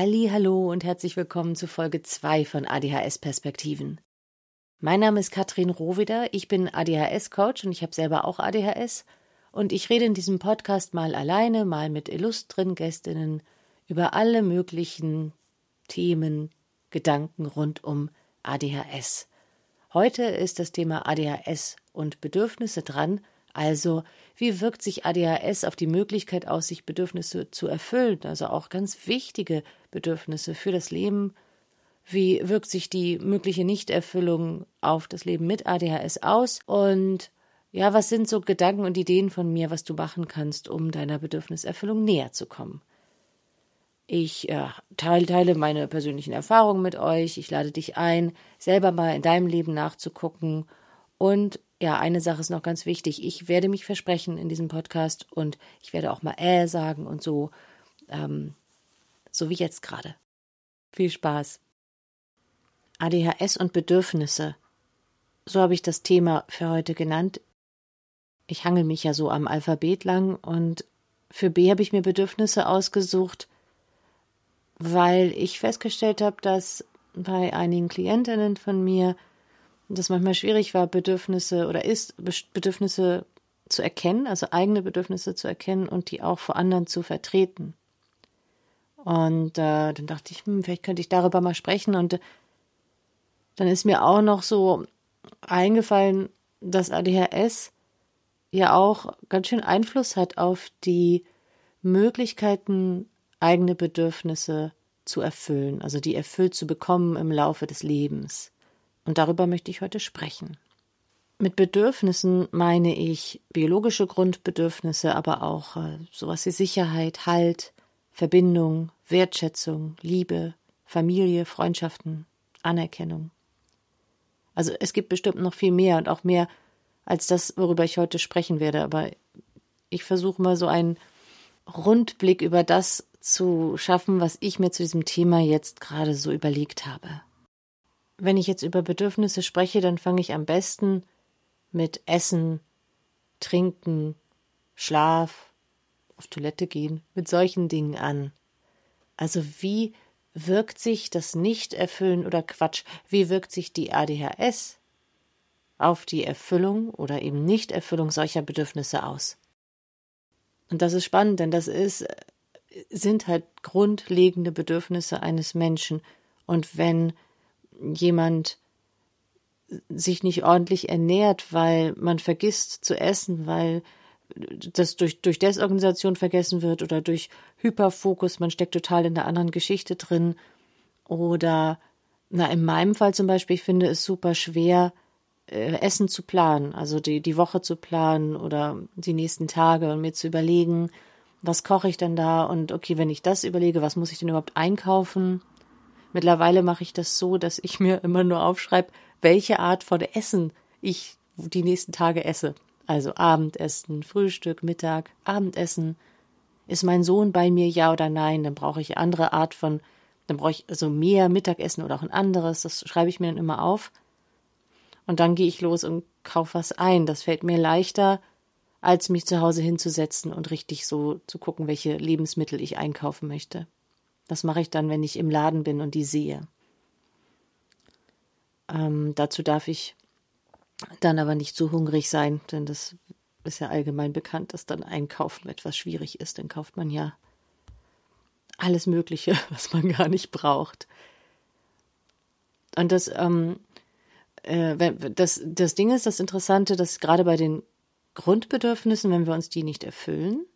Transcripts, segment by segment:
Halli, hallo und herzlich willkommen zu Folge 2 von ADHS Perspektiven. Mein Name ist Katrin Rohweder, ich bin ADHS Coach und ich habe selber auch ADHS und ich rede in diesem Podcast mal alleine, mal mit illustren Gästinnen über alle möglichen Themen, Gedanken rund um ADHS. Heute ist das Thema ADHS und Bedürfnisse dran, also wie wirkt sich ADHS auf die Möglichkeit aus, sich Bedürfnisse zu erfüllen, also auch ganz wichtige Bedürfnisse für das Leben. Wie wirkt sich die mögliche Nichterfüllung auf das Leben mit ADHS aus? Und ja, was sind so Gedanken und Ideen von mir, was du machen kannst, um deiner Bedürfniserfüllung näher zu kommen? Ich äh, teile meine persönlichen Erfahrungen mit euch. Ich lade dich ein, selber mal in deinem Leben nachzugucken. Und ja, eine Sache ist noch ganz wichtig. Ich werde mich versprechen in diesem Podcast und ich werde auch mal äh sagen und so, ähm, so wie jetzt gerade. Viel Spaß. ADHS und Bedürfnisse. So habe ich das Thema für heute genannt. Ich hangel mich ja so am Alphabet lang und für B habe ich mir Bedürfnisse ausgesucht, weil ich festgestellt habe, dass bei einigen Klientinnen von mir das manchmal schwierig war, Bedürfnisse oder ist, Bedürfnisse zu erkennen, also eigene Bedürfnisse zu erkennen und die auch vor anderen zu vertreten. Und äh, dann dachte ich, hm, vielleicht könnte ich darüber mal sprechen. Und äh, dann ist mir auch noch so eingefallen, dass ADHS ja auch ganz schön Einfluss hat auf die Möglichkeiten, eigene Bedürfnisse zu erfüllen, also die erfüllt zu bekommen im Laufe des Lebens. Und darüber möchte ich heute sprechen. Mit Bedürfnissen meine ich biologische Grundbedürfnisse, aber auch äh, sowas wie Sicherheit, Halt, Verbindung, Wertschätzung, Liebe, Familie, Freundschaften, Anerkennung. Also es gibt bestimmt noch viel mehr und auch mehr als das, worüber ich heute sprechen werde, aber ich versuche mal so einen Rundblick über das zu schaffen, was ich mir zu diesem Thema jetzt gerade so überlegt habe. Wenn ich jetzt über Bedürfnisse spreche, dann fange ich am besten mit Essen, Trinken, Schlaf, auf Toilette gehen, mit solchen Dingen an. Also wie wirkt sich das Nicht-Erfüllen oder Quatsch, wie wirkt sich die ADHS auf die Erfüllung oder eben Nichterfüllung solcher Bedürfnisse aus? Und das ist spannend, denn das ist, sind halt grundlegende Bedürfnisse eines Menschen. Und wenn jemand sich nicht ordentlich ernährt, weil man vergisst zu essen, weil das durch, durch Desorganisation vergessen wird oder durch Hyperfokus, man steckt total in der anderen Geschichte drin. Oder, na, in meinem Fall zum Beispiel, ich finde es super schwer, äh, Essen zu planen, also die, die Woche zu planen oder die nächsten Tage und mir zu überlegen, was koche ich denn da und okay, wenn ich das überlege, was muss ich denn überhaupt einkaufen? Mittlerweile mache ich das so, dass ich mir immer nur aufschreibe, welche Art von Essen ich die nächsten Tage esse. Also Abendessen, Frühstück, Mittag, Abendessen. Ist mein Sohn bei mir, ja oder nein? Dann brauche ich andere Art von, dann brauche ich also mehr Mittagessen oder auch ein anderes. Das schreibe ich mir dann immer auf. Und dann gehe ich los und kaufe was ein. Das fällt mir leichter, als mich zu Hause hinzusetzen und richtig so zu gucken, welche Lebensmittel ich einkaufen möchte. Das mache ich dann, wenn ich im Laden bin und die sehe. Ähm, dazu darf ich dann aber nicht zu hungrig sein, denn das ist ja allgemein bekannt, dass dann Einkaufen etwas schwierig ist. Dann kauft man ja alles Mögliche, was man gar nicht braucht. Und das, ähm, äh, das, das Ding ist, das Interessante, dass gerade bei den Grundbedürfnissen, wenn wir uns die nicht erfüllen,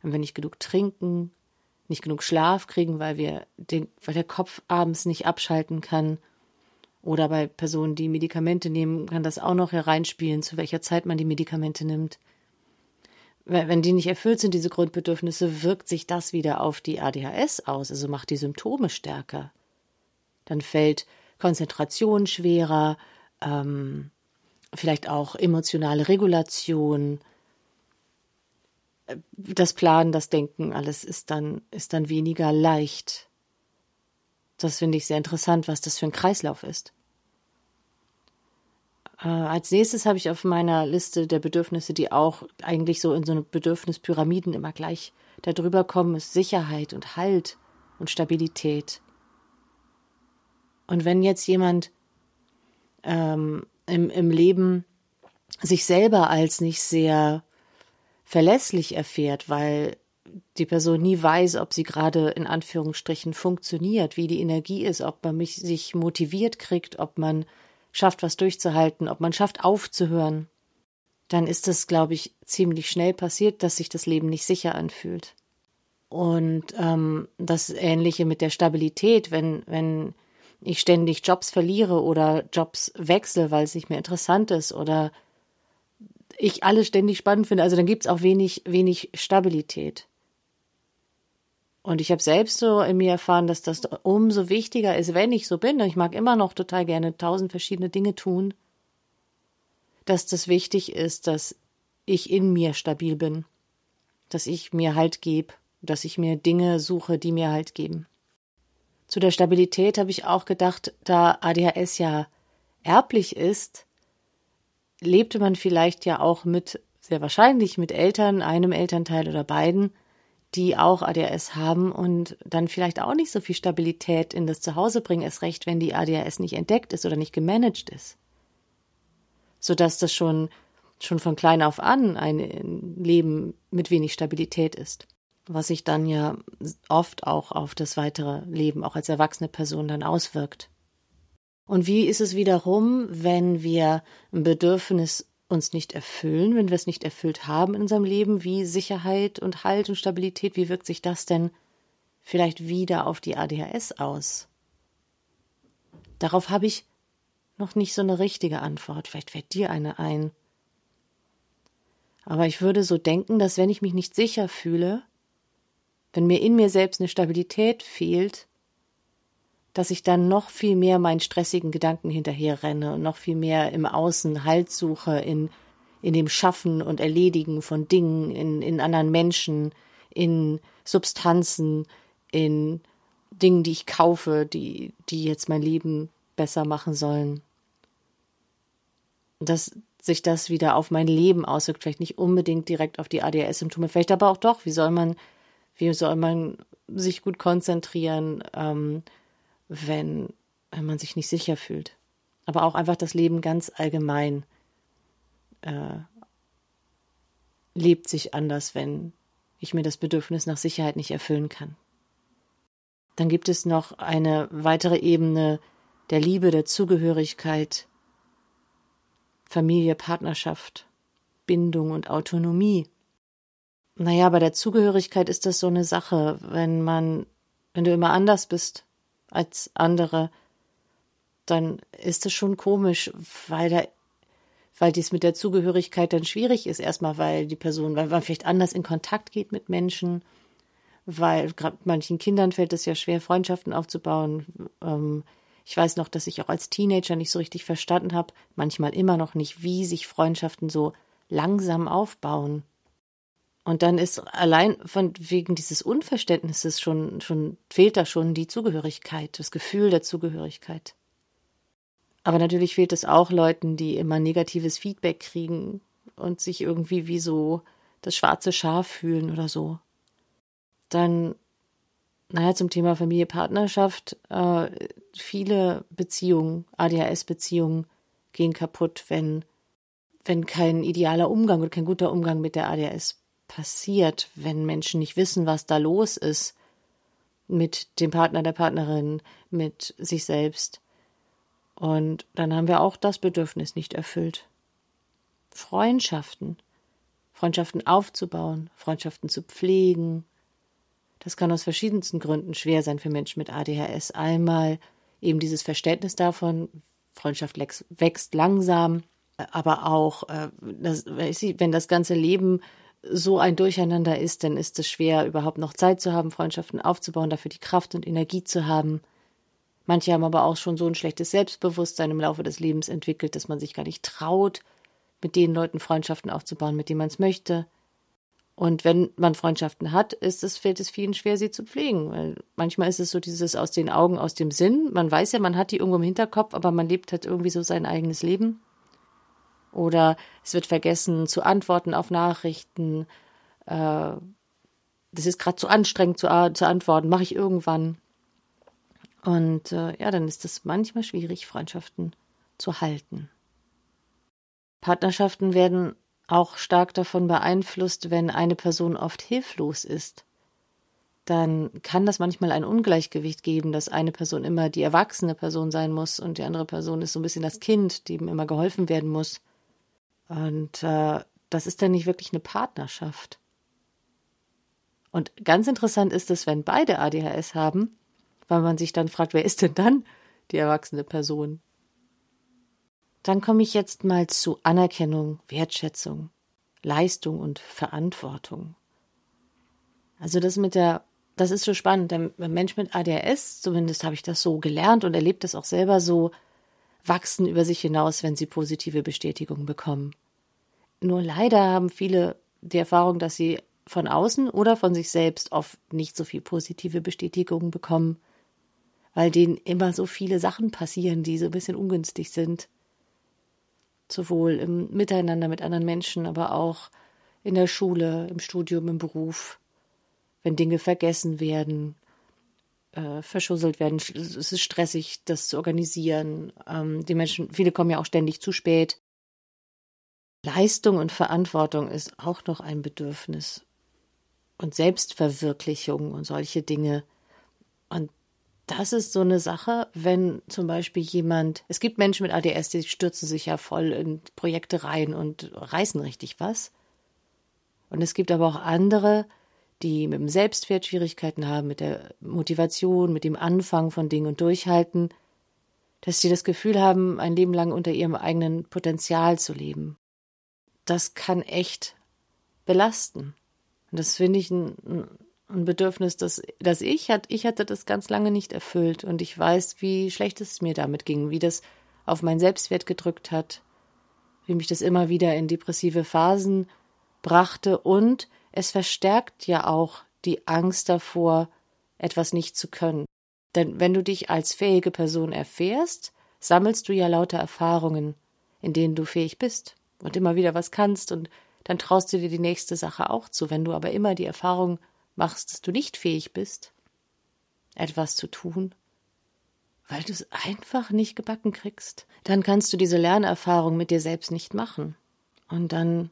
wenn wir nicht genug trinken, nicht genug Schlaf kriegen, weil wir den, weil der Kopf abends nicht abschalten kann. Oder bei Personen, die Medikamente nehmen, kann das auch noch hereinspielen, zu welcher Zeit man die Medikamente nimmt. Wenn die nicht erfüllt sind, diese Grundbedürfnisse, wirkt sich das wieder auf die ADHS aus, also macht die Symptome stärker. Dann fällt Konzentration schwerer, ähm, vielleicht auch emotionale Regulation, das Planen, das Denken, alles ist dann, ist dann weniger leicht. Das finde ich sehr interessant, was das für ein Kreislauf ist. Äh, als nächstes habe ich auf meiner Liste der Bedürfnisse, die auch eigentlich so in so eine Bedürfnispyramiden immer gleich darüber kommen, ist Sicherheit und Halt und Stabilität. Und wenn jetzt jemand ähm, im, im Leben sich selber als nicht sehr verlässlich erfährt, weil die Person nie weiß, ob sie gerade in Anführungsstrichen funktioniert, wie die Energie ist, ob man mich sich motiviert kriegt, ob man schafft, was durchzuhalten, ob man schafft, aufzuhören, dann ist es, glaube ich, ziemlich schnell passiert, dass sich das Leben nicht sicher anfühlt. Und ähm, das Ähnliche mit der Stabilität, wenn, wenn ich ständig Jobs verliere oder Jobs wechsle, weil es nicht mehr interessant ist oder ich alles ständig spannend finde, also dann gibt es auch wenig, wenig Stabilität. Und ich habe selbst so in mir erfahren, dass das umso wichtiger ist, wenn ich so bin. Ich mag immer noch total gerne tausend verschiedene Dinge tun, dass das wichtig ist, dass ich in mir stabil bin, dass ich mir Halt gebe, dass ich mir Dinge suche, die mir Halt geben. Zu der Stabilität habe ich auch gedacht, da ADHS ja erblich ist, lebte man vielleicht ja auch mit, sehr wahrscheinlich mit Eltern, einem Elternteil oder beiden, die auch ADHS haben und dann vielleicht auch nicht so viel Stabilität in das Zuhause bringen, erst recht, wenn die ADHS nicht entdeckt ist oder nicht gemanagt ist. Sodass das schon, schon von klein auf an ein Leben mit wenig Stabilität ist. Was sich dann ja oft auch auf das weitere Leben, auch als erwachsene Person dann auswirkt. Und wie ist es wiederum, wenn wir ein Bedürfnis uns nicht erfüllen, wenn wir es nicht erfüllt haben in unserem Leben, wie Sicherheit und Halt und Stabilität, wie wirkt sich das denn vielleicht wieder auf die ADHS aus? Darauf habe ich noch nicht so eine richtige Antwort. Vielleicht fällt dir eine ein. Aber ich würde so denken, dass wenn ich mich nicht sicher fühle, wenn mir in mir selbst eine Stabilität fehlt, dass ich dann noch viel mehr meinen stressigen Gedanken hinterherrenne und noch viel mehr im Außen Halt suche, in, in dem Schaffen und Erledigen von Dingen, in, in anderen Menschen, in Substanzen, in Dingen, die ich kaufe, die, die jetzt mein Leben besser machen sollen. Dass sich das wieder auf mein Leben auswirkt, vielleicht nicht unbedingt direkt auf die ADHS-Symptome, vielleicht aber auch doch. Wie soll man, wie soll man sich gut konzentrieren? Ähm, wenn, wenn man sich nicht sicher fühlt. Aber auch einfach das Leben ganz allgemein äh, lebt sich anders, wenn ich mir das Bedürfnis nach Sicherheit nicht erfüllen kann. Dann gibt es noch eine weitere Ebene der Liebe, der Zugehörigkeit, Familie, Partnerschaft, Bindung und Autonomie. Naja, bei der Zugehörigkeit ist das so eine Sache, wenn man, wenn du immer anders bist, als andere, dann ist es schon komisch, weil da weil dies mit der Zugehörigkeit dann schwierig ist. Erstmal, weil die Person, weil man vielleicht anders in Kontakt geht mit Menschen, weil gerade manchen Kindern fällt es ja schwer, Freundschaften aufzubauen. Ähm, ich weiß noch, dass ich auch als Teenager nicht so richtig verstanden habe, manchmal immer noch nicht, wie sich Freundschaften so langsam aufbauen. Und dann ist allein von wegen dieses Unverständnisses schon, schon fehlt da schon die Zugehörigkeit, das Gefühl der Zugehörigkeit. Aber natürlich fehlt es auch Leuten, die immer negatives Feedback kriegen und sich irgendwie wie so das schwarze Schaf fühlen oder so. Dann, naja, zum Thema Familie, Partnerschaft, äh, viele Beziehungen, ADHS-Beziehungen gehen kaputt, wenn, wenn kein idealer Umgang oder kein guter Umgang mit der ADHS passiert, wenn Menschen nicht wissen, was da los ist mit dem Partner, der Partnerin, mit sich selbst. Und dann haben wir auch das Bedürfnis nicht erfüllt. Freundschaften, Freundschaften aufzubauen, Freundschaften zu pflegen. Das kann aus verschiedensten Gründen schwer sein für Menschen mit ADHS. Einmal eben dieses Verständnis davon, Freundschaft wächst langsam, aber auch, äh, wenn das ganze Leben so ein Durcheinander ist, dann ist es schwer, überhaupt noch Zeit zu haben, Freundschaften aufzubauen, dafür die Kraft und Energie zu haben. Manche haben aber auch schon so ein schlechtes Selbstbewusstsein im Laufe des Lebens entwickelt, dass man sich gar nicht traut, mit den Leuten Freundschaften aufzubauen, mit denen man es möchte. Und wenn man Freundschaften hat, ist es, fällt es vielen schwer, sie zu pflegen. Weil manchmal ist es so dieses aus den Augen, aus dem Sinn. Man weiß ja, man hat die irgendwo im Hinterkopf, aber man lebt halt irgendwie so sein eigenes Leben oder es wird vergessen zu antworten auf Nachrichten. Äh, das ist gerade zu anstrengend zu, zu antworten, mache ich irgendwann. Und äh, ja, dann ist es manchmal schwierig, Freundschaften zu halten. Partnerschaften werden auch stark davon beeinflusst, wenn eine Person oft hilflos ist. Dann kann das manchmal ein Ungleichgewicht geben, dass eine Person immer die erwachsene Person sein muss und die andere Person ist so ein bisschen das Kind, dem immer geholfen werden muss. Und äh, das ist dann nicht wirklich eine Partnerschaft. Und ganz interessant ist es, wenn beide ADHS haben, weil man sich dann fragt, wer ist denn dann die erwachsene Person? Dann komme ich jetzt mal zu Anerkennung, Wertschätzung, Leistung und Verantwortung. Also das mit der, das ist so spannend. Der Mensch mit ADHS, zumindest habe ich das so gelernt und erlebt das auch selber so, wachsen über sich hinaus, wenn sie positive Bestätigung bekommen. Nur leider haben viele die Erfahrung, dass sie von außen oder von sich selbst oft nicht so viel positive Bestätigung bekommen, weil denen immer so viele Sachen passieren, die so ein bisschen ungünstig sind. Sowohl im Miteinander mit anderen Menschen, aber auch in der Schule, im Studium, im Beruf, wenn Dinge vergessen werden, äh, verschusselt werden. Es ist stressig, das zu organisieren. Ähm, die Menschen, viele kommen ja auch ständig zu spät. Leistung und Verantwortung ist auch noch ein Bedürfnis und Selbstverwirklichung und solche Dinge. Und das ist so eine Sache, wenn zum Beispiel jemand, es gibt Menschen mit ADS, die stürzen sich ja voll in Projekte rein und reißen richtig was. Und es gibt aber auch andere, die mit dem Selbstwert Schwierigkeiten haben, mit der Motivation, mit dem Anfang von Dingen und Durchhalten, dass sie das Gefühl haben, ein Leben lang unter ihrem eigenen Potenzial zu leben. Das kann echt belasten. Und das finde ich ein, ein Bedürfnis, das, das ich hatte. Ich hatte das ganz lange nicht erfüllt und ich weiß, wie schlecht es mir damit ging, wie das auf meinen Selbstwert gedrückt hat, wie mich das immer wieder in depressive Phasen brachte und es verstärkt ja auch die Angst davor, etwas nicht zu können. Denn wenn du dich als fähige Person erfährst, sammelst du ja lauter Erfahrungen, in denen du fähig bist und immer wieder was kannst und dann traust du dir die nächste Sache auch zu. Wenn du aber immer die Erfahrung machst, dass du nicht fähig bist, etwas zu tun, weil du es einfach nicht gebacken kriegst, dann kannst du diese Lernerfahrung mit dir selbst nicht machen. Und dann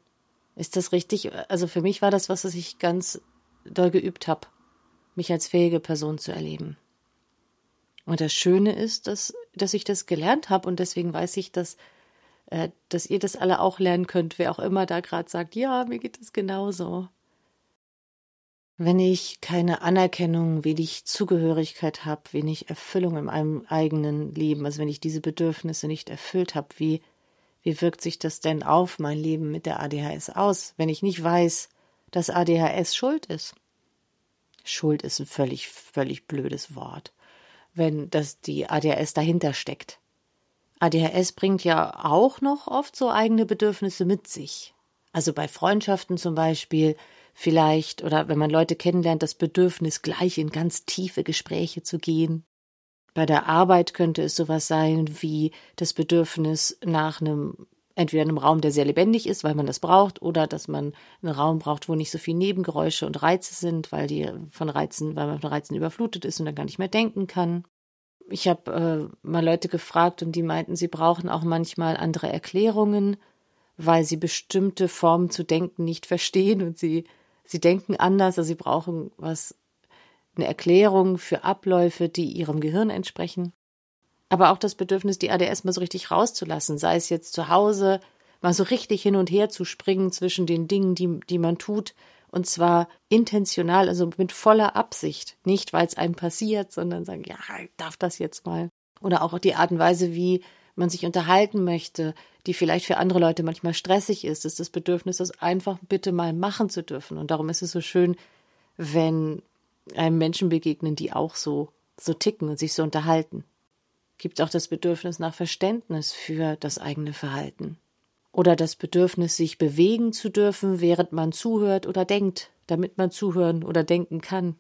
ist das richtig, also für mich war das was, was ich ganz doll geübt habe, mich als fähige Person zu erleben. Und das Schöne ist, dass, dass ich das gelernt habe und deswegen weiß ich, dass äh, dass ihr das alle auch lernen könnt, wer auch immer da gerade sagt, ja, mir geht es genauso. Wenn ich keine Anerkennung, wenig Zugehörigkeit habe, wenig Erfüllung in meinem eigenen Leben, also wenn ich diese Bedürfnisse nicht erfüllt habe, wie, wie wirkt sich das denn auf mein Leben mit der ADHS aus, wenn ich nicht weiß, dass ADHS Schuld ist? Schuld ist ein völlig, völlig blödes Wort, wenn das die ADHS dahinter steckt. ADHS bringt ja auch noch oft so eigene Bedürfnisse mit sich. Also bei Freundschaften zum Beispiel vielleicht oder wenn man Leute kennenlernt, das Bedürfnis, gleich in ganz tiefe Gespräche zu gehen. Bei der Arbeit könnte es sowas sein wie das Bedürfnis nach einem entweder einem Raum, der sehr lebendig ist, weil man das braucht, oder dass man einen Raum braucht, wo nicht so viel Nebengeräusche und Reize sind, weil die von Reizen, weil man von Reizen überflutet ist und dann gar nicht mehr denken kann. Ich habe äh, mal Leute gefragt und die meinten, sie brauchen auch manchmal andere Erklärungen, weil sie bestimmte Formen zu denken nicht verstehen und sie, sie denken anders, also sie brauchen was, eine Erklärung für Abläufe, die ihrem Gehirn entsprechen. Aber auch das Bedürfnis, die ADS mal so richtig rauszulassen, sei es jetzt zu Hause, mal so richtig hin und her zu springen zwischen den Dingen, die, die man tut, und zwar intentional, also mit voller Absicht. Nicht, weil es einem passiert, sondern sagen, ja, ich darf das jetzt mal. Oder auch die Art und Weise, wie man sich unterhalten möchte, die vielleicht für andere Leute manchmal stressig ist, ist das Bedürfnis, das einfach bitte mal machen zu dürfen. Und darum ist es so schön, wenn einem Menschen begegnen, die auch so, so ticken und sich so unterhalten. Gibt auch das Bedürfnis nach Verständnis für das eigene Verhalten oder das Bedürfnis, sich bewegen zu dürfen, während man zuhört oder denkt, damit man zuhören oder denken kann.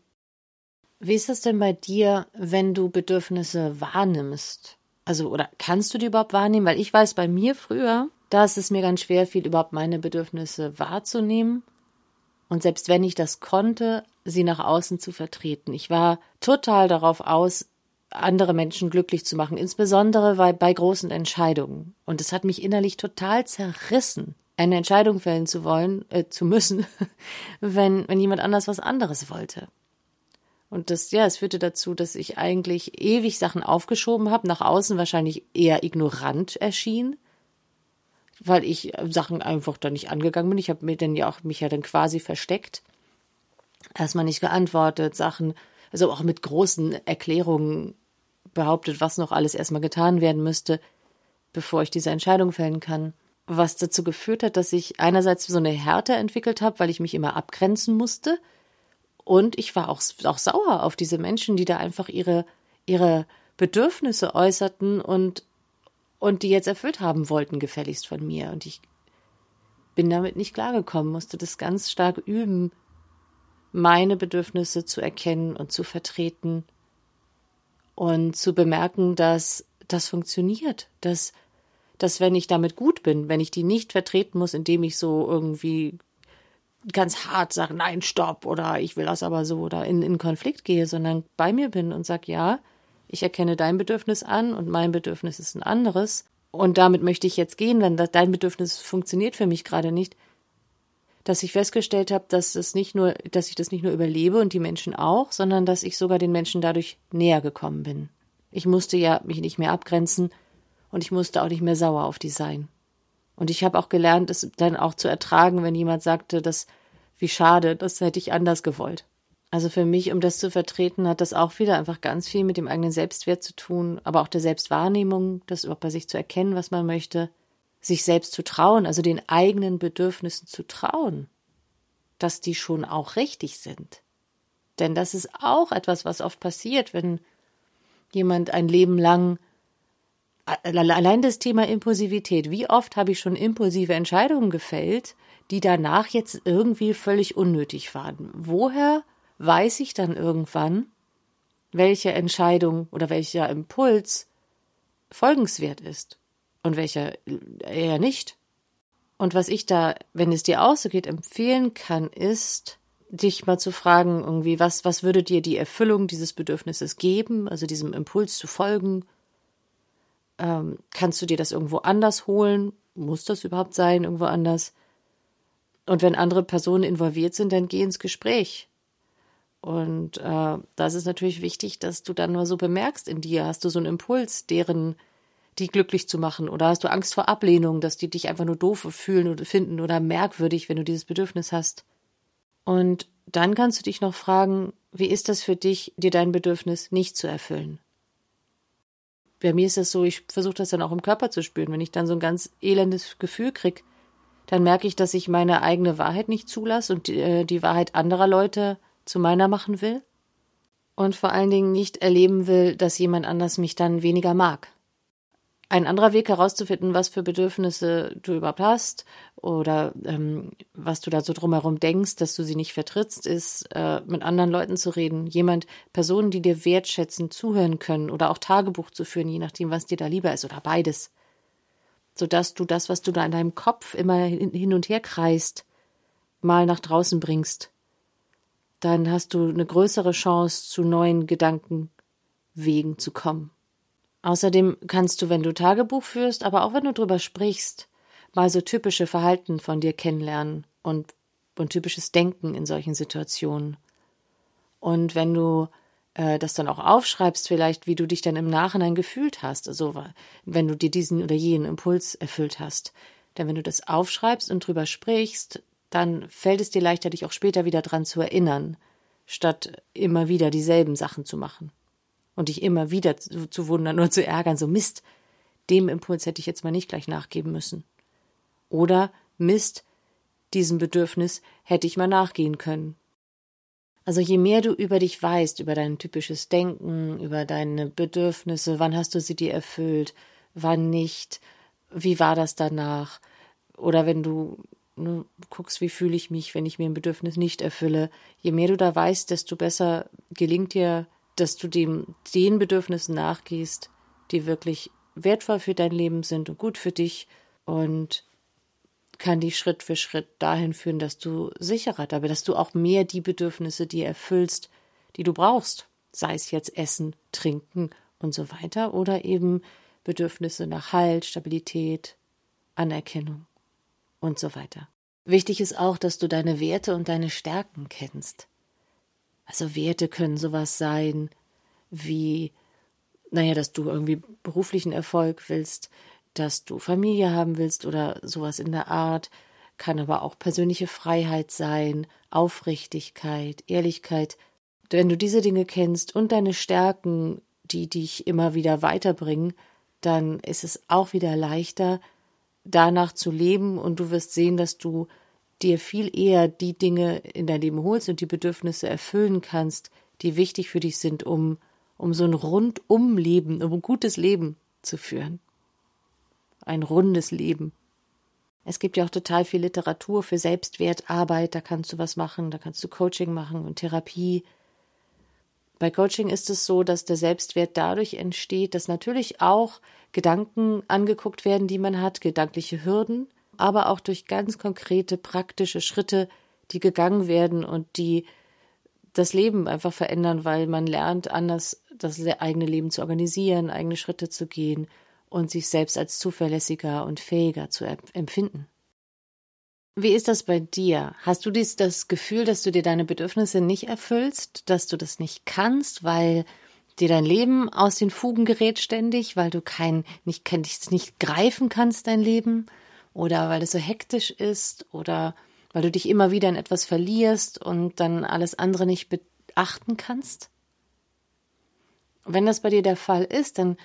Wie ist das denn bei dir, wenn du Bedürfnisse wahrnimmst? Also, oder kannst du die überhaupt wahrnehmen? Weil ich weiß, bei mir früher, da ist es mir ganz schwer fiel, überhaupt meine Bedürfnisse wahrzunehmen Und selbst wenn ich das konnte, sie nach außen zu vertreten. Ich war total darauf aus, andere Menschen glücklich zu machen, insbesondere bei, bei großen Entscheidungen. Und es hat mich innerlich total zerrissen, eine Entscheidung fällen zu wollen, äh, zu müssen, wenn, wenn jemand anders was anderes wollte. Und das, ja, es führte dazu, dass ich eigentlich ewig Sachen aufgeschoben habe, nach außen wahrscheinlich eher ignorant erschien, weil ich Sachen einfach da nicht angegangen bin. Ich habe mir dann ja auch mich ja dann quasi versteckt. Erstmal nicht geantwortet, Sachen, also auch mit großen Erklärungen behauptet, was noch alles erstmal getan werden müsste, bevor ich diese Entscheidung fällen kann. Was dazu geführt hat, dass ich einerseits so eine Härte entwickelt habe, weil ich mich immer abgrenzen musste. Und ich war auch, auch sauer auf diese Menschen, die da einfach ihre, ihre Bedürfnisse äußerten und, und die jetzt erfüllt haben wollten, gefälligst von mir. Und ich bin damit nicht klargekommen, musste das ganz stark üben, meine Bedürfnisse zu erkennen und zu vertreten und zu bemerken, dass das funktioniert, dass, dass wenn ich damit gut bin, wenn ich die nicht vertreten muss, indem ich so irgendwie ganz hart sage, nein, stopp oder ich will das aber so oder in, in Konflikt gehe, sondern bei mir bin und sage, ja, ich erkenne dein Bedürfnis an und mein Bedürfnis ist ein anderes und damit möchte ich jetzt gehen, wenn das, dein Bedürfnis funktioniert für mich gerade nicht, dass ich festgestellt habe, dass es nicht nur, dass ich das nicht nur überlebe und die Menschen auch, sondern dass ich sogar den Menschen dadurch näher gekommen bin. Ich musste ja mich nicht mehr abgrenzen und ich musste auch nicht mehr sauer auf die sein. Und ich habe auch gelernt, es dann auch zu ertragen, wenn jemand sagte, dass wie schade, das hätte ich anders gewollt. Also für mich, um das zu vertreten, hat das auch wieder einfach ganz viel mit dem eigenen Selbstwert zu tun, aber auch der Selbstwahrnehmung, das überhaupt bei sich zu erkennen, was man möchte sich selbst zu trauen, also den eigenen Bedürfnissen zu trauen, dass die schon auch richtig sind. Denn das ist auch etwas, was oft passiert, wenn jemand ein Leben lang allein das Thema Impulsivität. Wie oft habe ich schon impulsive Entscheidungen gefällt, die danach jetzt irgendwie völlig unnötig waren? Woher weiß ich dann irgendwann, welche Entscheidung oder welcher Impuls folgenswert ist? und welcher eher nicht. Und was ich da, wenn es dir auch so geht, empfehlen kann, ist, dich mal zu fragen, irgendwie, was, was würde dir die Erfüllung dieses Bedürfnisses geben, also diesem Impuls zu folgen? Ähm, kannst du dir das irgendwo anders holen? Muss das überhaupt sein, irgendwo anders? Und wenn andere Personen involviert sind, dann geh ins Gespräch. Und äh, das ist natürlich wichtig, dass du dann nur so bemerkst in dir, hast du so einen Impuls, deren die glücklich zu machen? Oder hast du Angst vor Ablehnung, dass die dich einfach nur doof fühlen oder finden oder merkwürdig, wenn du dieses Bedürfnis hast? Und dann kannst du dich noch fragen, wie ist das für dich, dir dein Bedürfnis nicht zu erfüllen? Bei mir ist das so, ich versuche das dann auch im Körper zu spüren. Wenn ich dann so ein ganz elendes Gefühl krieg, dann merke ich, dass ich meine eigene Wahrheit nicht zulasse und die, äh, die Wahrheit anderer Leute zu meiner machen will. Und vor allen Dingen nicht erleben will, dass jemand anders mich dann weniger mag ein anderer Weg herauszufinden, was für Bedürfnisse du überhaupt hast oder ähm, was du da so drumherum denkst, dass du sie nicht vertrittst, ist, äh, mit anderen Leuten zu reden. Jemand, Personen, die dir wertschätzen, zuhören können oder auch Tagebuch zu führen, je nachdem, was dir da lieber ist oder beides. Sodass du das, was du da in deinem Kopf immer hin und her kreist, mal nach draußen bringst. Dann hast du eine größere Chance, zu neuen Gedankenwegen zu kommen. Außerdem kannst du, wenn du Tagebuch führst, aber auch wenn du drüber sprichst, mal so typische Verhalten von dir kennenlernen und, und typisches Denken in solchen Situationen. Und wenn du äh, das dann auch aufschreibst, vielleicht, wie du dich dann im Nachhinein gefühlt hast, also wenn du dir diesen oder jenen Impuls erfüllt hast. Denn wenn du das aufschreibst und drüber sprichst, dann fällt es dir leichter, dich auch später wieder dran zu erinnern, statt immer wieder dieselben Sachen zu machen und dich immer wieder zu, zu wundern oder zu ärgern, so Mist, dem Impuls hätte ich jetzt mal nicht gleich nachgeben müssen. Oder Mist, diesem Bedürfnis hätte ich mal nachgehen können. Also je mehr du über dich weißt, über dein typisches Denken, über deine Bedürfnisse, wann hast du sie dir erfüllt, wann nicht, wie war das danach, oder wenn du ne, guckst, wie fühle ich mich, wenn ich mir ein Bedürfnis nicht erfülle, je mehr du da weißt, desto besser gelingt dir dass du dem, den Bedürfnissen nachgehst, die wirklich wertvoll für dein Leben sind und gut für dich und kann dich Schritt für Schritt dahin führen, dass du sicherer dabei, dass du auch mehr die Bedürfnisse dir erfüllst, die du brauchst. Sei es jetzt Essen, Trinken und so weiter oder eben Bedürfnisse nach Halt, Stabilität, Anerkennung und so weiter. Wichtig ist auch, dass du deine Werte und deine Stärken kennst. Also Werte können sowas sein wie, naja, dass du irgendwie beruflichen Erfolg willst, dass du Familie haben willst oder sowas in der Art, kann aber auch persönliche Freiheit sein, Aufrichtigkeit, Ehrlichkeit. Wenn du diese Dinge kennst und deine Stärken, die dich immer wieder weiterbringen, dann ist es auch wieder leichter, danach zu leben und du wirst sehen, dass du dir viel eher die Dinge in dein Leben holst und die Bedürfnisse erfüllen kannst, die wichtig für dich sind, um, um so ein Rundumleben, um ein gutes Leben zu führen. Ein rundes Leben. Es gibt ja auch total viel Literatur für Selbstwertarbeit, da kannst du was machen, da kannst du Coaching machen und Therapie. Bei Coaching ist es so, dass der Selbstwert dadurch entsteht, dass natürlich auch Gedanken angeguckt werden, die man hat, gedankliche Hürden, aber auch durch ganz konkrete praktische Schritte, die gegangen werden und die das Leben einfach verändern, weil man lernt, anders das eigene Leben zu organisieren, eigene Schritte zu gehen und sich selbst als zuverlässiger und fähiger zu empfinden. Wie ist das bei dir? Hast du dies das Gefühl, dass du dir deine Bedürfnisse nicht erfüllst, dass du das nicht kannst, weil dir dein Leben aus den Fugen gerät ständig, weil du kein nicht nicht, nicht greifen kannst dein Leben oder weil es so hektisch ist oder weil du dich immer wieder in etwas verlierst und dann alles andere nicht beachten kannst? Wenn das bei dir der Fall ist, dann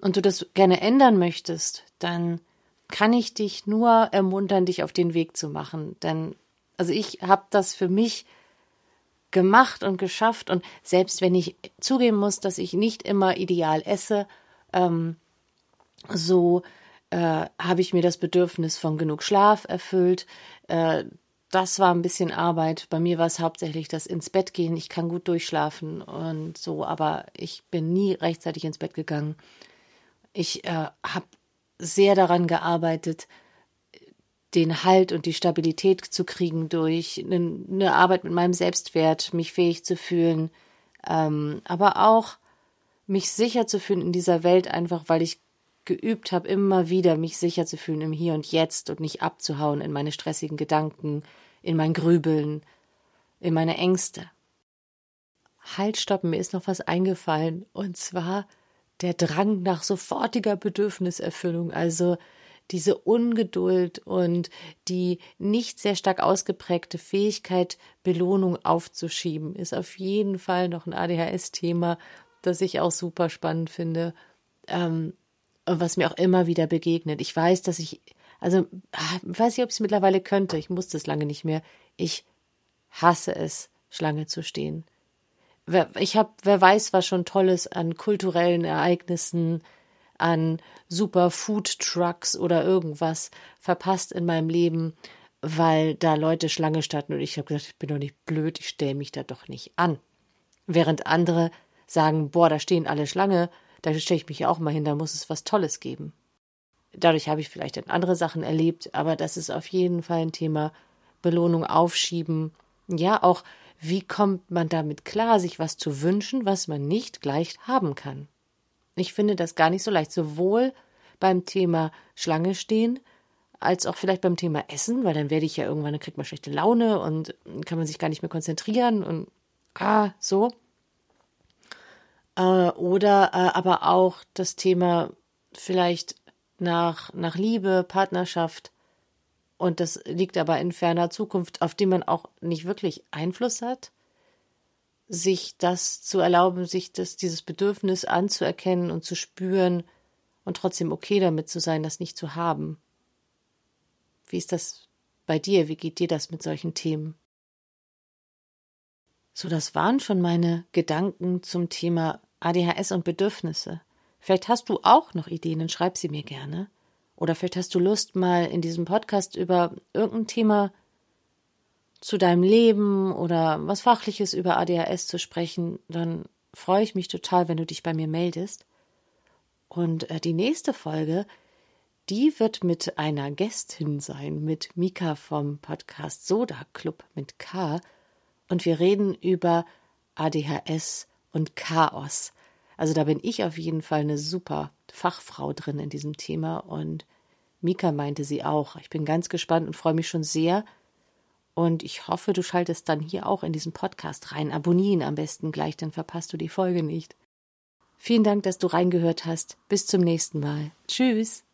und du das gerne ändern möchtest, dann kann ich dich nur ermuntern, dich auf den Weg zu machen. Denn, also ich habe das für mich gemacht und geschafft. Und selbst wenn ich zugeben muss, dass ich nicht immer ideal esse, ähm, so äh, habe ich mir das Bedürfnis von genug Schlaf erfüllt. Äh, das war ein bisschen Arbeit. Bei mir war es hauptsächlich das ins Bett gehen. Ich kann gut durchschlafen und so, aber ich bin nie rechtzeitig ins Bett gegangen. Ich äh, habe sehr daran gearbeitet, den Halt und die Stabilität zu kriegen durch eine, eine Arbeit mit meinem Selbstwert, mich fähig zu fühlen, ähm, aber auch mich sicher zu fühlen in dieser Welt, einfach weil ich geübt habe, immer wieder mich sicher zu fühlen im Hier und Jetzt und nicht abzuhauen in meine stressigen Gedanken, in mein Grübeln, in meine Ängste. Halt, stoppen, mir ist noch was eingefallen, und zwar der Drang nach sofortiger Bedürfniserfüllung, also diese Ungeduld und die nicht sehr stark ausgeprägte Fähigkeit, Belohnung aufzuschieben, ist auf jeden Fall noch ein ADHS-Thema, das ich auch super spannend finde, ähm, was mir auch immer wieder begegnet. Ich weiß, dass ich, also, ah, weiß nicht, ob ich es mittlerweile könnte, ich musste es lange nicht mehr. Ich hasse es, Schlange zu stehen ich habe, wer weiß, was schon Tolles an kulturellen Ereignissen, an super Food Trucks oder irgendwas verpasst in meinem Leben, weil da Leute Schlange standen und ich habe gesagt, ich bin doch nicht blöd, ich stelle mich da doch nicht an. Während andere sagen, boah, da stehen alle Schlange, da stelle ich mich ja auch mal hin, da muss es was Tolles geben. Dadurch habe ich vielleicht dann andere Sachen erlebt, aber das ist auf jeden Fall ein Thema. Belohnung aufschieben. Ja, auch wie kommt man damit klar, sich was zu wünschen, was man nicht gleich haben kann? Ich finde das gar nicht so leicht, sowohl beim Thema Schlange stehen, als auch vielleicht beim Thema Essen, weil dann werde ich ja irgendwann, dann kriegt man schlechte Laune und kann man sich gar nicht mehr konzentrieren und ah, so. Äh, oder äh, aber auch das Thema vielleicht nach, nach Liebe, Partnerschaft, und das liegt aber in ferner Zukunft, auf die man auch nicht wirklich Einfluss hat, sich das zu erlauben, sich das, dieses Bedürfnis anzuerkennen und zu spüren und trotzdem okay damit zu sein, das nicht zu haben. Wie ist das bei dir? Wie geht dir das mit solchen Themen? So, das waren schon meine Gedanken zum Thema ADHS und Bedürfnisse. Vielleicht hast du auch noch Ideen, dann schreib sie mir gerne. Oder vielleicht hast du Lust, mal in diesem Podcast über irgendein Thema zu deinem Leben oder was Fachliches über ADHS zu sprechen, dann freue ich mich total, wenn du dich bei mir meldest. Und äh, die nächste Folge, Die wird mit einer Gästin sein, mit Mika vom Podcast Soda Club mit K. Und wir reden über ADHS und Chaos. Also da bin ich auf jeden Fall eine super Fachfrau drin in diesem Thema und Mika meinte sie auch. Ich bin ganz gespannt und freue mich schon sehr. Und ich hoffe, du schaltest dann hier auch in diesen Podcast rein. Abonnieren am besten gleich, dann verpasst du die Folge nicht. Vielen Dank, dass du reingehört hast. Bis zum nächsten Mal. Tschüss.